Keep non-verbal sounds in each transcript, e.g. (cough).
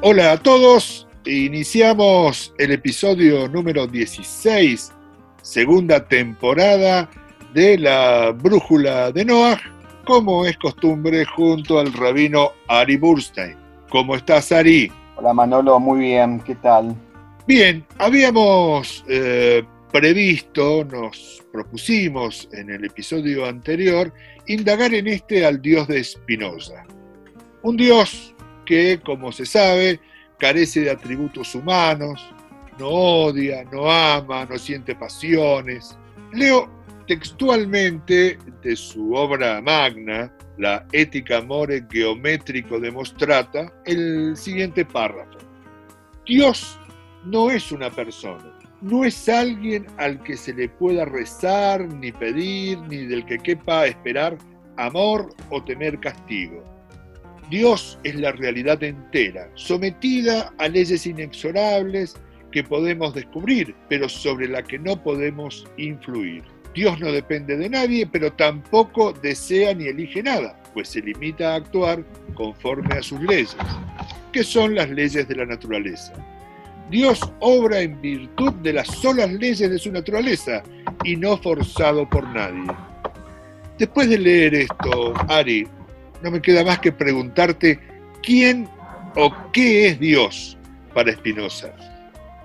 Hola a todos, iniciamos el episodio número 16, segunda temporada de la Brújula de Noah, como es costumbre, junto al rabino Ari Burstein. ¿Cómo estás, Ari? Hola, Manolo, muy bien, ¿qué tal? Bien, habíamos eh, previsto, nos propusimos en el episodio anterior, indagar en este al dios de Spinoza. Un dios que, como se sabe, carece de atributos humanos, no odia, no ama, no siente pasiones. Leo textualmente de su obra magna, la Ética More Geométrico Demostrata, el siguiente párrafo. Dios no es una persona, no es alguien al que se le pueda rezar, ni pedir, ni del que quepa esperar amor o temer castigo Dios es la realidad entera, sometida a leyes inexorables que podemos descubrir, pero sobre la que no podemos influir. Dios no depende de nadie, pero tampoco desea ni elige nada, pues se limita a actuar conforme a sus leyes, que son las leyes de la naturaleza. Dios obra en virtud de las solas leyes de su naturaleza y no forzado por nadie. Después de leer esto, Ari, no me queda más que preguntarte quién o qué es Dios para Spinoza.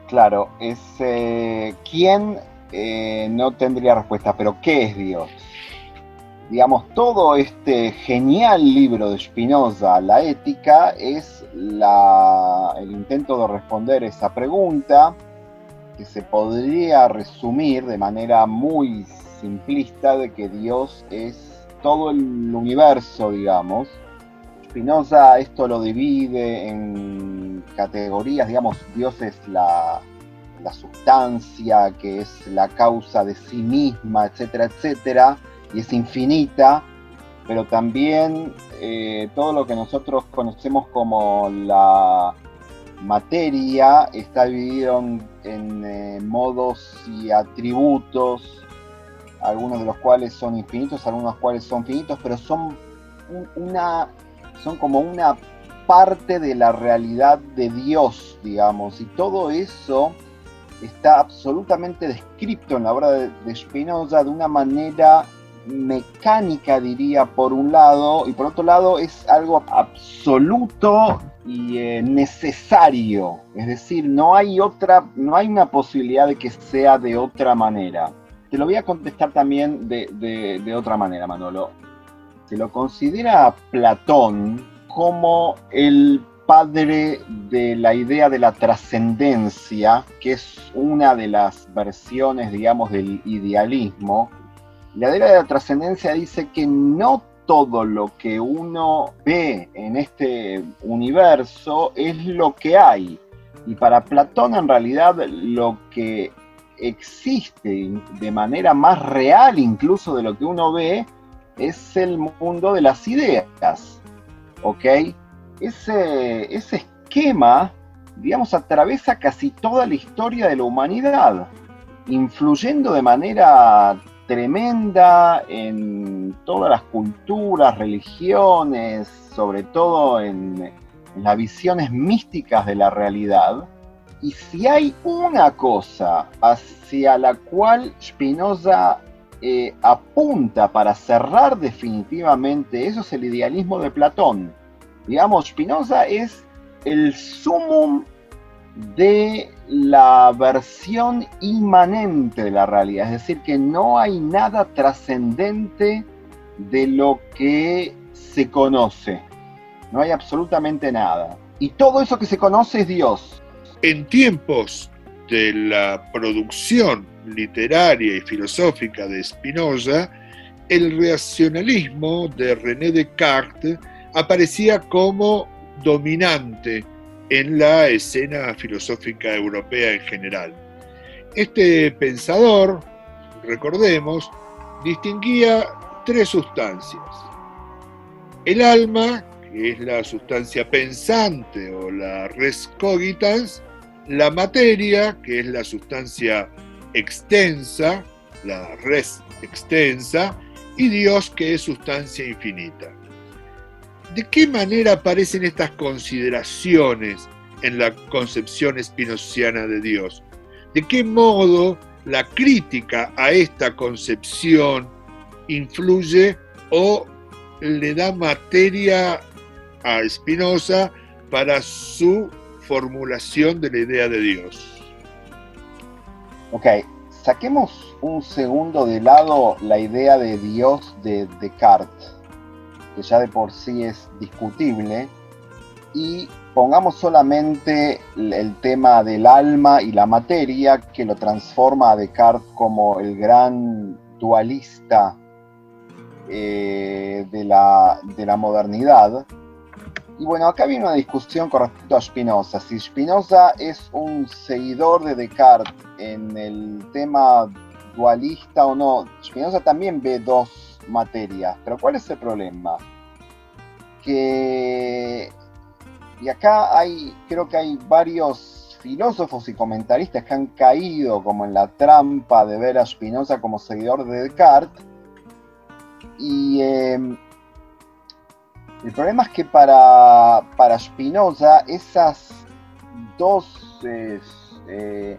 Claro, es eh, quién eh, no tendría respuesta, pero ¿qué es Dios? Digamos, todo este genial libro de Spinoza, La Ética, es el intento de responder esa pregunta que se podría resumir de manera muy simplista de que Dios es todo el universo, digamos. Spinoza esto lo divide en categorías, digamos, Dios es la, sustancia, que es la causa de sí misma, etcétera, etcétera, y es infinita, pero también eh, todo lo que nosotros conocemos como la materia está dividido en, eh, modos y atributos algunos de los cuales son infinitos, algunos cuales son finitos, pero son una son como una parte de la realidad de Dios, digamos, y todo eso está absolutamente descrito en la obra de, Spinoza de una manera mecánica, diría, por un lado, y por otro lado es algo absoluto y eh, necesario, es decir, no hay otra, no hay una posibilidad de que sea de otra manera. Te lo voy a contestar también de, otra manera, Manolo. Se lo considera Platón como el padre de la idea de la trascendencia, que es una de las versiones, digamos, del idealismo. La idea de la trascendencia dice que no todo lo que uno ve en este universo es lo que hay. Y para Platón en realidad lo que existe de manera más real incluso de lo que uno ve es el mundo de las ideas. ¿Ok? Ese, esquema, digamos, atraviesa casi toda la historia de la humanidad, influyendo de manera tremenda en todas las culturas, religiones, sobre todo en las visiones místicas de la realidad y si hay una cosa hacia la cual Spinoza eh, apunta para cerrar definitivamente, eso es el idealismo de Platón. Digamos, Spinoza es el sumum de la versión inmanente de la realidad, es decir, que no hay nada trascendente de lo que se conoce, no hay absolutamente nada. Y todo eso que se conoce es Dios. En tiempos de la producción literaria y filosófica de Spinoza, el racionalismo de René Descartes aparecía como dominante en la escena filosófica europea en general. Este pensador, recordemos, distinguía tres sustancias. El alma, que es la sustancia pensante o la res cogitans, la materia, que es la sustancia extensa, la res extensa, y Dios, que es sustancia infinita. ¿De qué manera aparecen estas consideraciones en la concepción espinociana de Dios. ¿De qué modo la crítica a esta concepción influye o le da materia a Spinoza para su formulación de la idea de Dios? Ok, saquemos un segundo de lado la idea de Dios de Descartes, que ya de por sí es discutible, y pongamos solamente el tema del alma y la materia, que lo transforma a Descartes como el gran dualista eh, de, la, de la modernidad. Y bueno, acá viene una discusión con respecto a Spinoza. Si Spinoza es un seguidor de Descartes en el tema dualista o no, Spinoza también ve dos materias. Pero ¿cuál es el problema? Que y acá hay, creo que hay varios filósofos y comentaristas que han caído como en la trampa de ver a Spinoza como seguidor de Descartes. Y em, el problema es que para, para Spinoza esas dos, eh,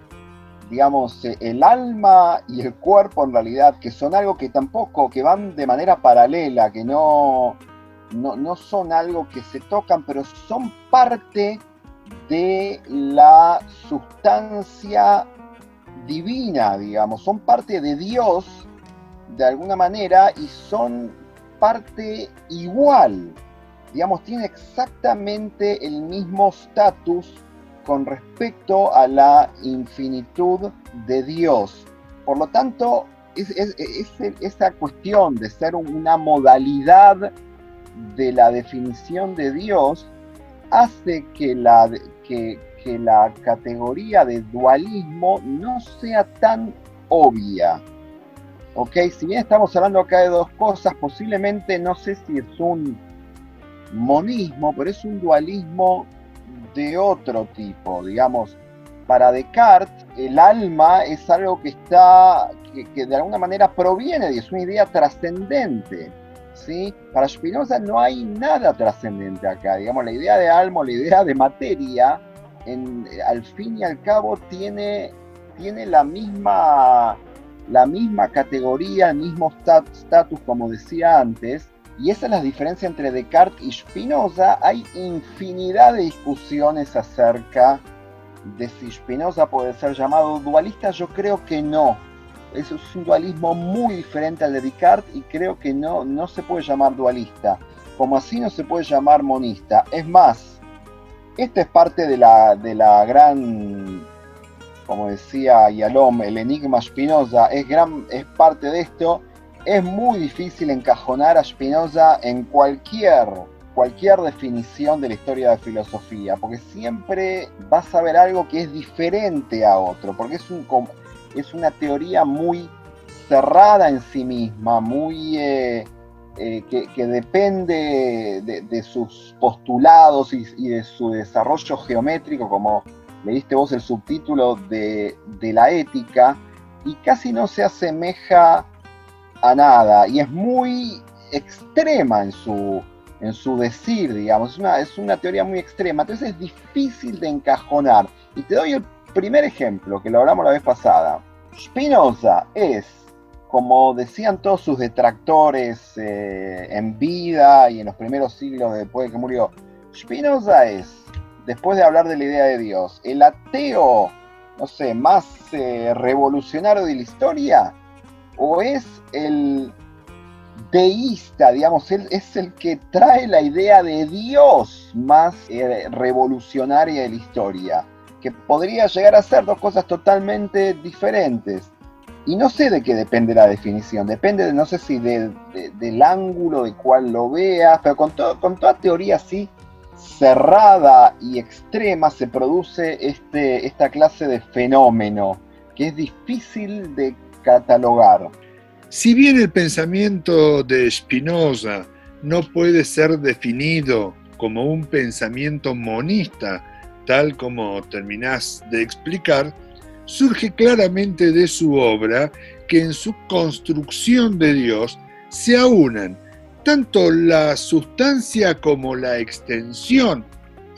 digamos, eh, el alma y el cuerpo en realidad, que son algo que tampoco, que van de manera paralela, que no, no, son algo que se tocan, pero son parte de la sustancia divina, digamos, son parte de Dios de alguna manera y son parte igual, digamos, tiene exactamente el mismo estatus con respecto a la infinitud de Dios. Por lo tanto, es, esa cuestión de ser una modalidad de la definición de Dios hace que la, que, la categoría de dualismo no sea tan obvia. Si bien estamos hablando acá de dos cosas, posiblemente no sé si es un monismo, pero es un dualismo de otro tipo. Digamos, para Descartes, el alma es algo que está, que, de alguna manera proviene de, es una idea trascendente ¿sí? Para Spinoza no hay nada trascendente acá, digamos, la idea de alma, la idea de materia, al fin y al cabo tiene, tiene la, misma, la misma categoría, el mismo estatus, como decía antes, y esa es la diferencia entre Descartes y Spinoza. Hay infinidad de discusiones acerca de si Spinoza puede ser llamado dualista, yo creo que no es un dualismo muy diferente al de Descartes y creo que no, no se puede llamar dualista. Como así no se puede llamar monista. Es más, esta es parte de la, de la gran, como decía Yalom, el enigma Spinoza, es, gran, es parte de esto. Es muy difícil encajonar a Spinoza en cualquier cualquier definición de la historia de filosofía, porque siempre vas a ver algo que es diferente a otro, porque es un, es una teoría muy cerrada en sí misma, muy eh, eh, que, depende de, sus postulados y, de su desarrollo geométrico, como leíste vos el subtítulo de, la ética, y casi no se asemeja a nada, y es muy extrema en su, en su decir, digamos, es una, es una teoría muy extrema, entonces es difícil de encajonar. Y te doy el primer ejemplo, que lo hablamos la vez pasada, Spinoza es, como decían todos sus detractores eh, en vida y en los primeros siglos después de que murió, Spinoza es, después de hablar de la idea de Dios, el ateo, no sé, más eh, revolucionario de la historia, o es el deísta, digamos, es el que trae la idea de Dios más eh, revolucionaria de la historia que podría llegar a ser dos cosas totalmente diferentes. Y no sé de qué depende la definición, depende de, no sé si del ángulo de cual lo veas, pero con, todo, con toda teoría así cerrada y extrema se produce este, esta clase de fenómeno que es difícil de catalogar. Si bien el pensamiento de Spinoza no puede ser definido como un pensamiento monista, tal como terminás de explicar, surge claramente de su obra que en su construcción de Dios se aunan tanto la sustancia como la extensión,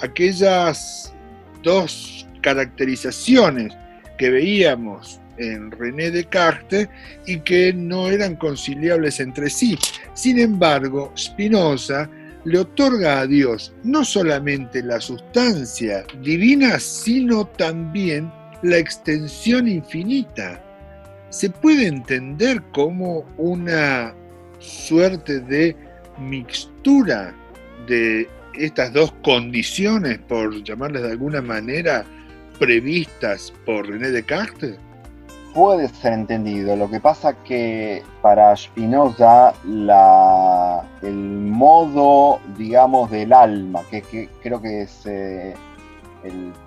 aquellas dos caracterizaciones que veíamos en René Descartes y que no eran conciliables entre sí. Sin embargo, Spinoza le otorga a Dios no solamente la sustancia divina, sino también la extensión infinita. Se puede entender como una suerte de mixtura de estas dos condiciones, por llamarles de alguna manera, previstas por René Descartes? Puede ser entendido. Lo que pasa que para Spinoza la, el modo, digamos, del alma, que, creo que eh,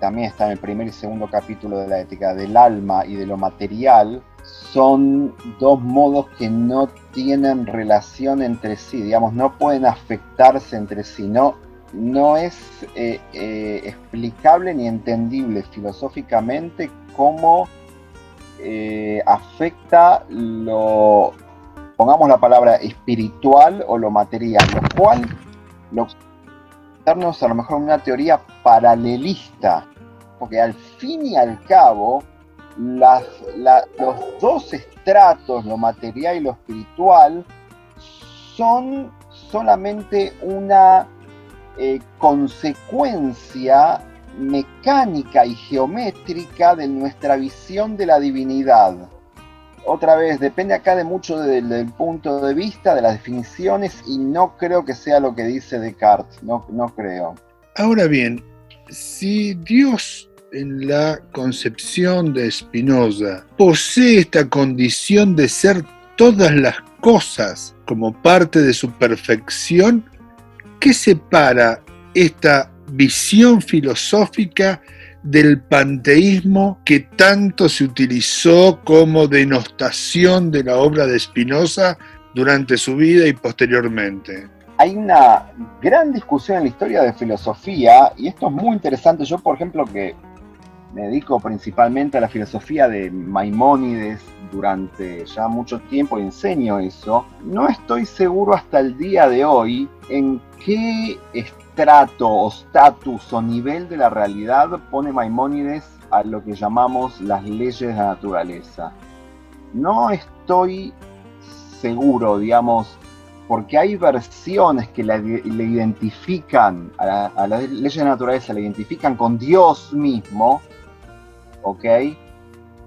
también está en el primer y segundo capítulo de la ética, del alma y de lo material, son dos modos que no tienen relación entre sí, digamos, no pueden afectarse entre sí, no, no es eh, eh, explicable ni entendible filosóficamente cómo eh, afecta lo, pongamos la palabra espiritual o lo material, lo cual lo darnos a lo mejor una teoría paralelista, porque al fin y al cabo los dos estratos, lo material y lo espiritual, son solamente una eh, consecuencia mecánica y geométrica de nuestra visión de la divinidad. Otra vez, depende acá de mucho del punto de vista, de las definiciones, y no creo que sea lo que dice Descartes, no, no creo. Ahora bien, si Dios en la concepción de Spinoza posee esta condición de ser todas las cosas como parte de su perfección, ¿Qué separa esta visión filosófica del panteísmo que tanto se utilizó como denostación de la obra de Spinoza durante su vida y posteriormente? Hay una gran discusión en la historia de filosofía y esto es muy interesante. Yo, por ejemplo, que me dedico principalmente a la filosofía de Maimónides durante ya mucho tiempo enseño eso, no estoy seguro hasta el día de hoy en qué estrato o status o nivel de la realidad pone Maimónides a lo que llamamos las leyes de la naturaleza. No estoy seguro, digamos, porque hay versiones que le identifican a, a las leyes de la naturaleza, le identifican con Dios mismo, ¿ok?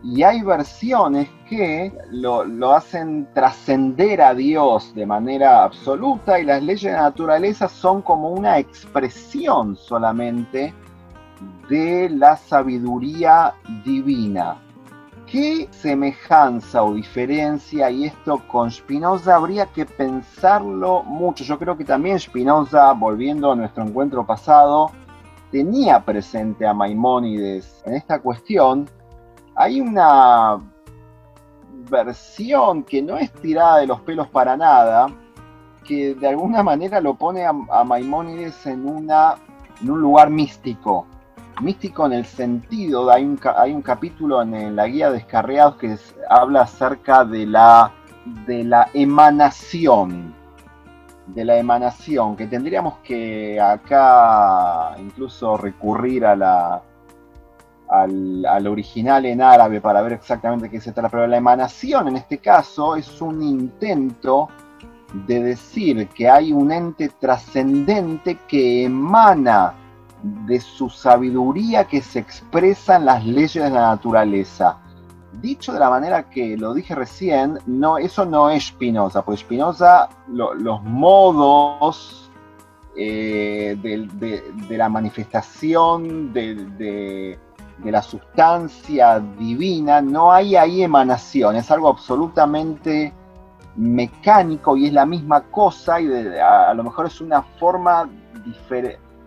Y hay versiones que lo, hacen trascender a Dios de manera absoluta y las leyes de la naturaleza son como una expresión solamente de la sabiduría divina. ¿Qué semejanza o diferencia y esto con Spinoza habría que pensarlo mucho? Yo creo que también Spinoza, volviendo a nuestro encuentro pasado, tenía presente a Maimónides en esta cuestión, hay una versión que no es tirada de los pelos para nada, que de alguna manera lo pone a, Maimónides en, una, en un lugar místico. Místico en el sentido, hay un, hay un capítulo en, la guía de Escarreados que habla acerca de la, de la emanación de la emanación, que tendríamos que acá incluso recurrir a la, al, original en árabe para ver exactamente qué se trata, pero la emanación en este caso es un intento de decir que hay un ente trascendente que emana de su sabiduría que se expresa en las leyes de la naturaleza. Dicho de la manera que lo dije recién, no, eso no es Spinoza, porque Spinoza, los modos eh, de, la manifestación de, la sustancia divina, no hay ahí emanación, es algo absolutamente mecánico y es la misma cosa y a, lo mejor es una forma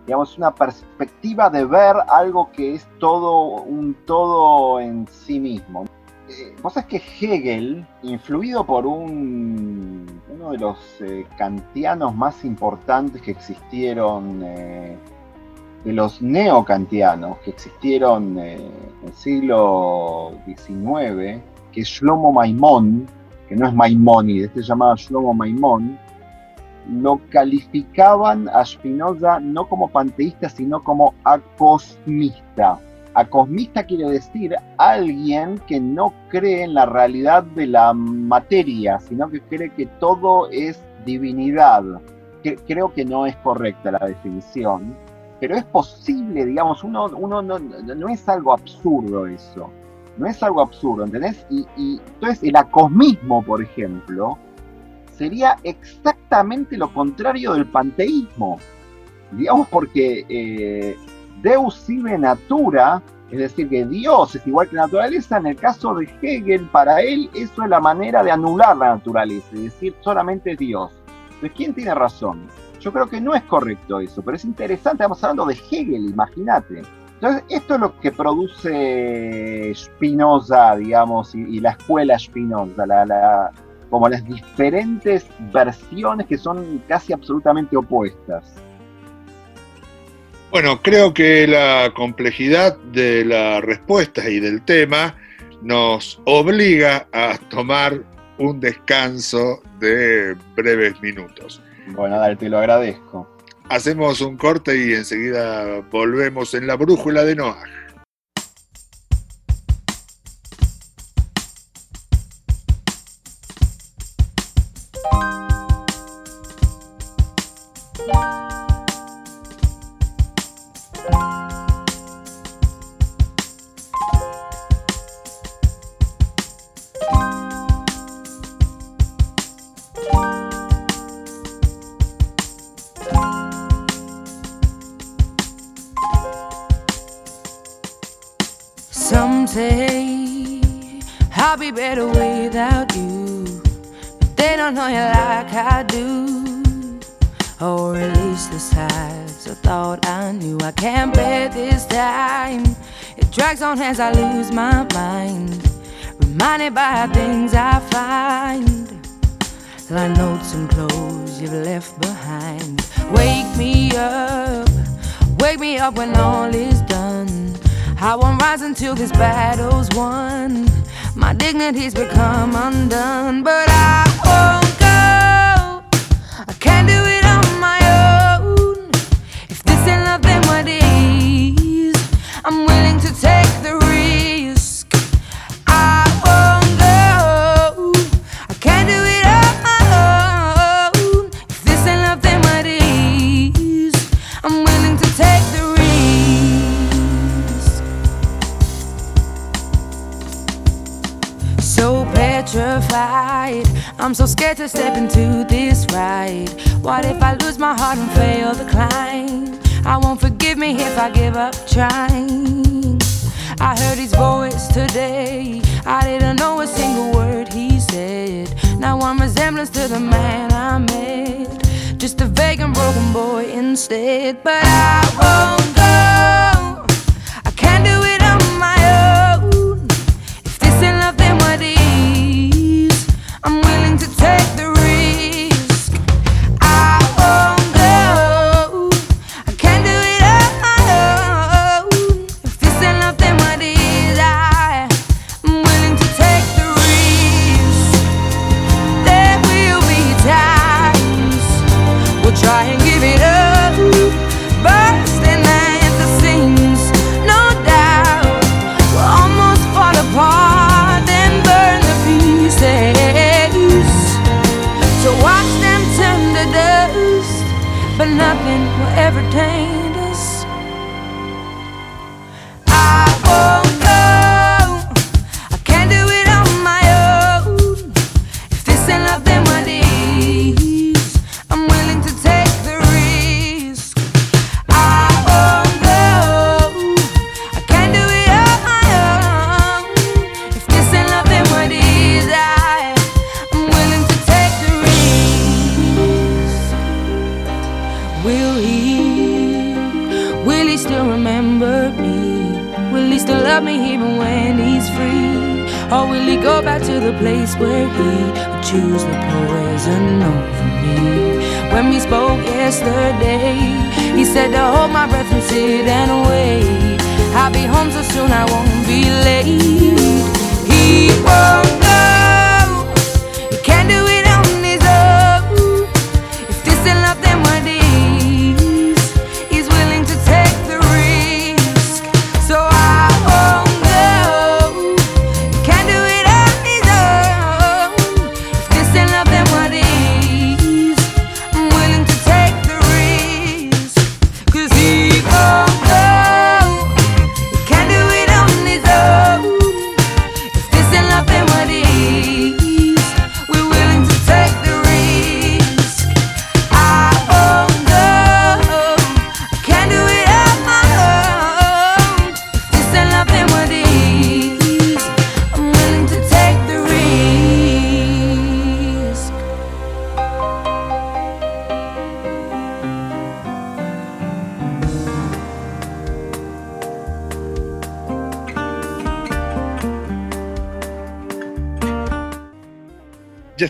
digamos, una perspectiva de ver algo que es todo un todo en sí mismo. Eh, vos sabés que Hegel, influido por un, uno de los eh, kantianos más importantes que existieron, eh, de los neocantianos que existieron en el siglo XIX, que es Shlomo Maimón, que no es Maimónides, este se llamaba Shlomo Maimón, lo calificaban a Spinoza no como panteísta, sino como acosmista. Acosmista quiere decir alguien que no cree en la realidad de la materia, sino que cree que todo es divinidad. creo que no es correcta la definición, pero es posible, digamos, uno, uno no, no es algo absurdo eso no es algo absurdo, ¿entendés? Y, entonces el acosmismo, por ejemplo, sería exactamente lo contrario del panteísmo. Digamos porque eh, Deus sive natura, es decir, que Dios es igual que la naturaleza, en el caso de Hegel, para él eso es la manera de anular la naturaleza, es decir, solamente Dios. Entonces, ¿quién tiene razón? Yo creo que no es correcto eso, pero es interesante, estamos hablando de Hegel, imagínate. Entonces, esto es lo que produce Spinoza, digamos, y, la escuela Spinoza, como las diferentes versiones que son casi absolutamente opuestas. Bueno, creo que la complejidad de la respuesta y del tema nos obliga a tomar un descanso de breves minutos. Bueno, dale, te lo agradezco. Hacemos un corte y enseguida volvemos en la brújula de Noah. Someday I'll be better without you. But they don't know you like I do. Or at least the sides I thought I knew. I can't bear this time. It drags on as I lose my mind. Reminded by things I find. Like notes and clothes you've left behind. Wake me up. Wake me up when all is done. I won't rise until this battle's won. My dignity's become undone, but I won't I'm so scared to step into this ride. What if I lose my heart and fail the climb? I won't forgive me if I give up trying. I heard his voice today. I didn't know a single word he said. Now I'm resemblance to the man I met. Just a vague and broken boy instead. But I won't We'll try. the place where he would choose the poison over me. When we spoke yesterday, he said to hold my breath and sit and wait. I'll be home so soon I won't be late. He won't.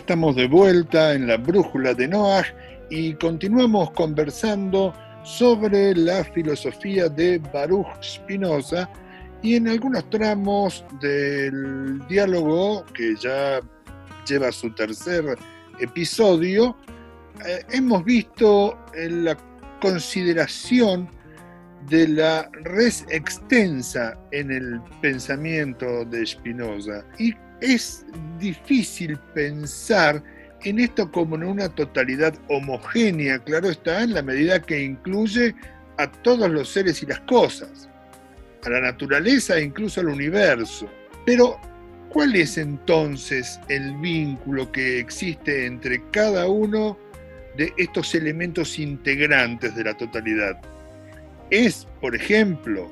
Estamos de vuelta en la brújula de Noah y continuamos conversando sobre la filosofía de Baruch Spinoza y en algunos tramos del diálogo que ya lleva su tercer episodio, eh, hemos visto la consideración de la res extensa en el pensamiento de Spinoza. Y es difícil pensar en esto como en una totalidad homogénea, claro está, en la medida que incluye a todos los seres y las cosas, a la naturaleza e incluso al universo. Pero, ¿cuál es entonces el vínculo que existe entre cada uno de estos elementos integrantes de la totalidad? ¿Es, por ejemplo,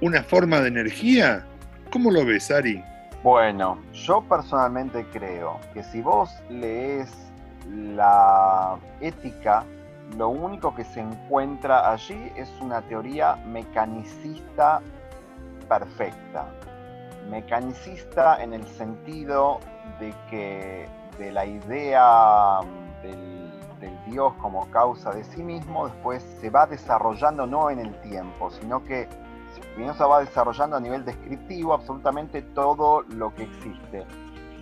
una forma de energía? ¿Cómo lo ves, Ari? Bueno, yo personalmente creo que si vos lees la ética, lo único que se encuentra allí es una teoría mecanicista perfecta. Mecanicista en el sentido de que de la idea del, del Dios como causa de sí mismo, después se va desarrollando no en el tiempo, sino que Spinoza va desarrollando a nivel descriptivo absolutamente todo lo que existe.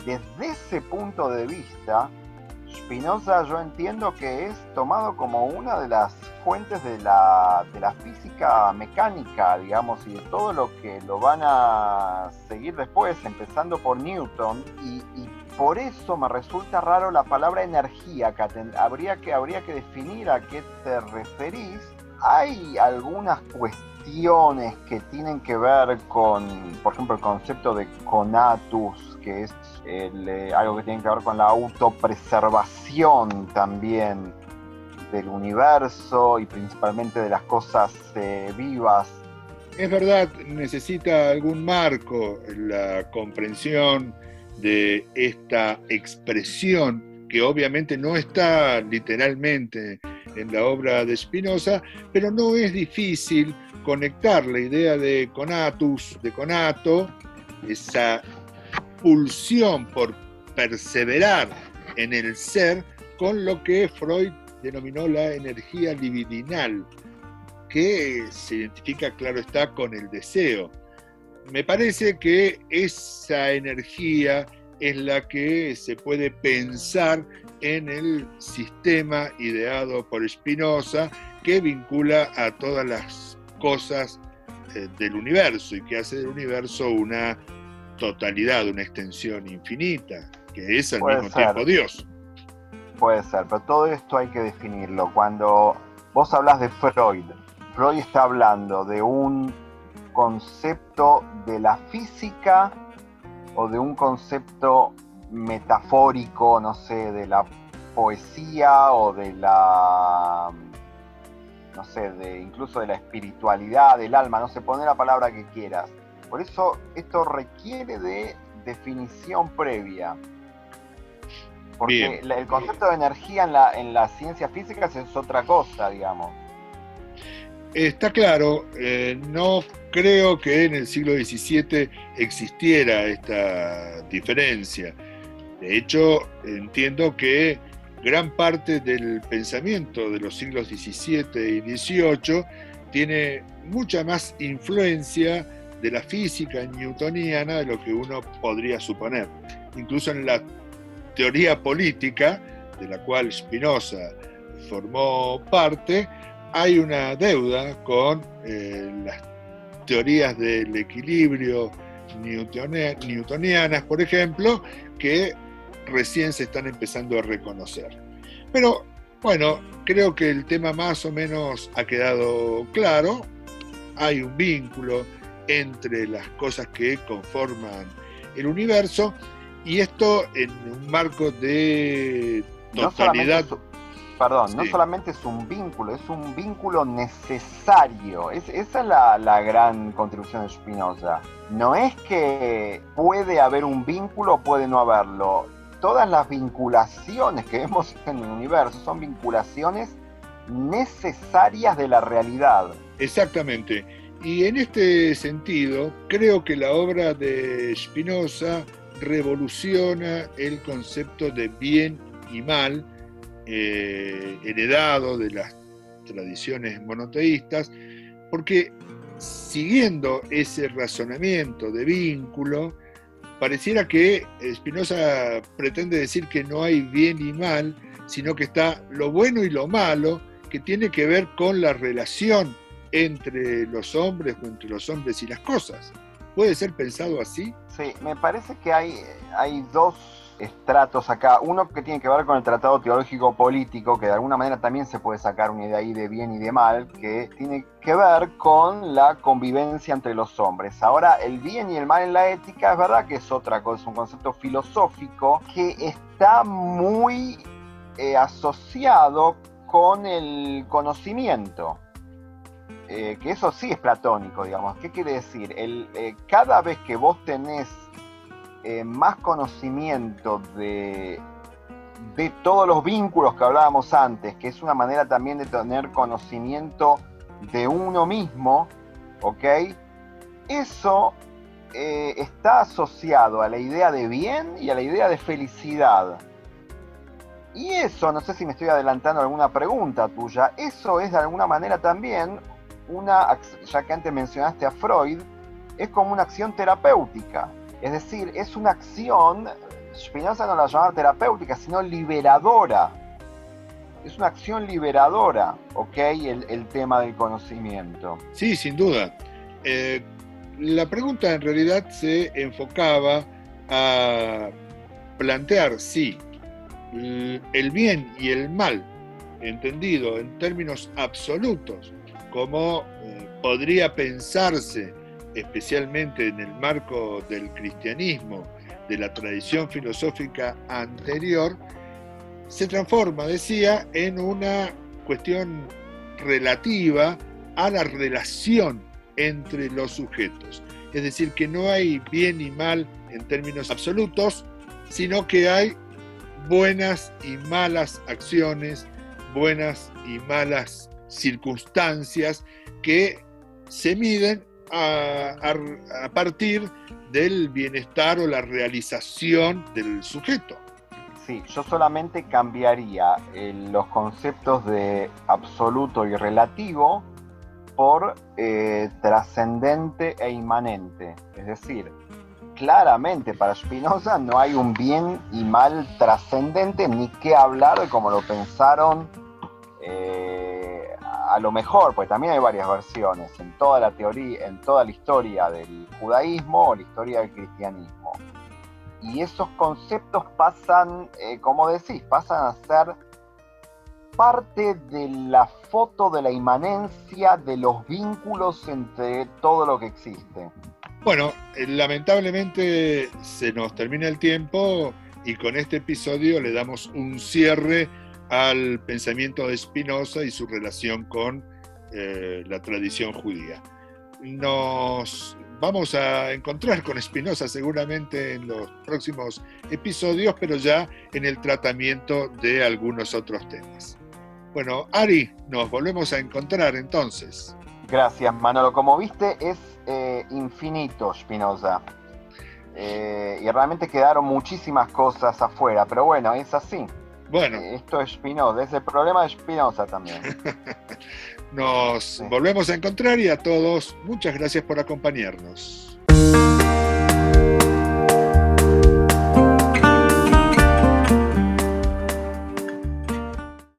Desde ese punto de vista, Spinoza yo entiendo que es tomado como una de las fuentes de la, de la física mecánica, digamos, y de todo lo que lo van a seguir después, empezando por Newton, y, por eso me resulta raro la palabra energía, que habría que, habría que definir a qué te referís. Hay algunas cuestiones que tienen que ver con, por ejemplo, el concepto de conatus, que es eh, algo que tiene que ver con la autopreservación también del universo y principalmente de las cosas eh, vivas. Es verdad, necesita algún marco la comprensión de esta expresión que obviamente no está literalmente en la obra de Spinoza, pero no es difícil conectar la idea de conatus, de conato, esa pulsión por perseverar en el ser, con lo que Freud denominó la energía libidinal, que se identifica, claro está, con el deseo. Me parece que esa energía es la que se puede pensar en el sistema ideado por Spinoza que vincula a todas las cosas eh, del universo y que hace del universo una totalidad, una extensión infinita, que es al mismo tiempo Dios. Puede ser, pero todo esto hay que definirlo. Cuando vos hablas de Freud, Freud está hablando de un concepto de la física o de un concepto metafórico, no sé, de la poesía o de la no sé, de incluso de la espiritualidad, del alma, no sé, pone la palabra que quieras. Por eso esto requiere de definición previa. Porque el concepto de energía en la, en las ciencias físicas es otra cosa, digamos. Está claro, eh, no creo que en el siglo XVII existiera esta diferencia. De hecho, entiendo que gran parte del pensamiento de los siglos XVII y XVIII tiene mucha más influencia de la física newtoniana de lo que uno podría suponer. Incluso en la teoría política, de la cual Spinoza formó parte, hay una deuda con eh, las teorías del equilibrio newtonianas, por ejemplo, que recién se están empezando a reconocer. Pero bueno, creo que el tema más o menos ha quedado claro. Hay un vínculo entre las cosas que conforman el universo y esto en un marco de totalidad. perdón, no solamente es un vínculo, es un vínculo necesario. esa es la, la, gran contribución de Spinoza. No es que puede haber un vínculo o puede no haberlo todas las vinculaciones que vemos en el universo son vinculaciones necesarias de la realidad. Exactamente. Y en este sentido, creo que la obra de Spinoza revoluciona el concepto de bien y mal eh, heredado de las tradiciones monoteístas, porque siguiendo ese razonamiento de vínculo, pareciera que Spinoza pretende decir que no hay bien y mal, sino que está lo bueno y lo malo, que tiene que ver con la relación entre los hombres o entre los hombres y las cosas. ¿Puede ser pensado así? Sí, me parece que hay, hay dos estratos acá. Uno que tiene que ver con el tratado teológico político, que de alguna manera también se puede sacar una idea ahí de bien y de mal, que tiene que ver con la convivencia entre los hombres. Ahora, el bien y el mal en la ética es verdad que es otra cosa, es un concepto filosófico que está muy eh, asociado con el conocimiento. Eh, que eso sí es platónico, digamos. ¿Qué quiere decir? El, eh, cada vez que vos tenés eh, más conocimiento de, de todos los vínculos que hablábamos antes, que es una manera también de tener conocimiento de uno mismo, ¿ok? Eso eh, está asociado a la idea de bien y a la idea de felicidad. Y eso, no sé si me estoy adelantando alguna pregunta tuya, eso es de alguna manera también una, ya que antes mencionaste a Freud, es como una acción terapéutica. Es decir, es una acción, Spinoza no la llama terapéutica, sino liberadora. Es una acción liberadora, ¿ok? El, tema del conocimiento. Sí, sin duda. Eh, la pregunta en realidad se enfocaba a plantear si el bien y el mal, entendido en términos absolutos, como eh, podría pensarse especialmente en el marco del cristianismo, de la tradición filosófica anterior, se transforma, decía, en una cuestión relativa a la relación entre los sujetos. Es decir, que no hay bien y mal en términos absolutos, sino que hay buenas y malas acciones, buenas y malas circunstancias que se miden a, partir del bienestar o la realización del sujeto. Sí, yo solamente cambiaría eh, los conceptos de absoluto y relativo por eh, trascendente e inmanente. Es decir, claramente para Spinoza no hay un bien y mal trascendente ni qué hablar de cómo lo pensaron eh, a lo mejor, pues también hay varias versiones en toda la teoría, en toda la historia del judaísmo o la historia del cristianismo. Y esos conceptos pasan, eh, como decís, pasan a ser parte de la foto de la inmanencia de los vínculos entre todo lo que existe. Bueno, eh, lamentablemente se nos termina el tiempo y con este episodio le damos un cierre al pensamiento de Spinoza y su relación con eh, la tradición judía. Nos vamos a encontrar con Spinoza seguramente en los próximos episodios, pero ya en el tratamiento de algunos otros temas. Bueno, Ari, nos volvemos a encontrar entonces. Gracias, Manolo. Como viste, es eh, infinito Spinoza. Eh, y realmente quedaron muchísimas cosas afuera, pero bueno, es así. Bueno. Esto es Spinoza, es el problema de Spinoza también. (laughs) Nos volvemos a encontrar y a todos, muchas gracias por acompañarnos.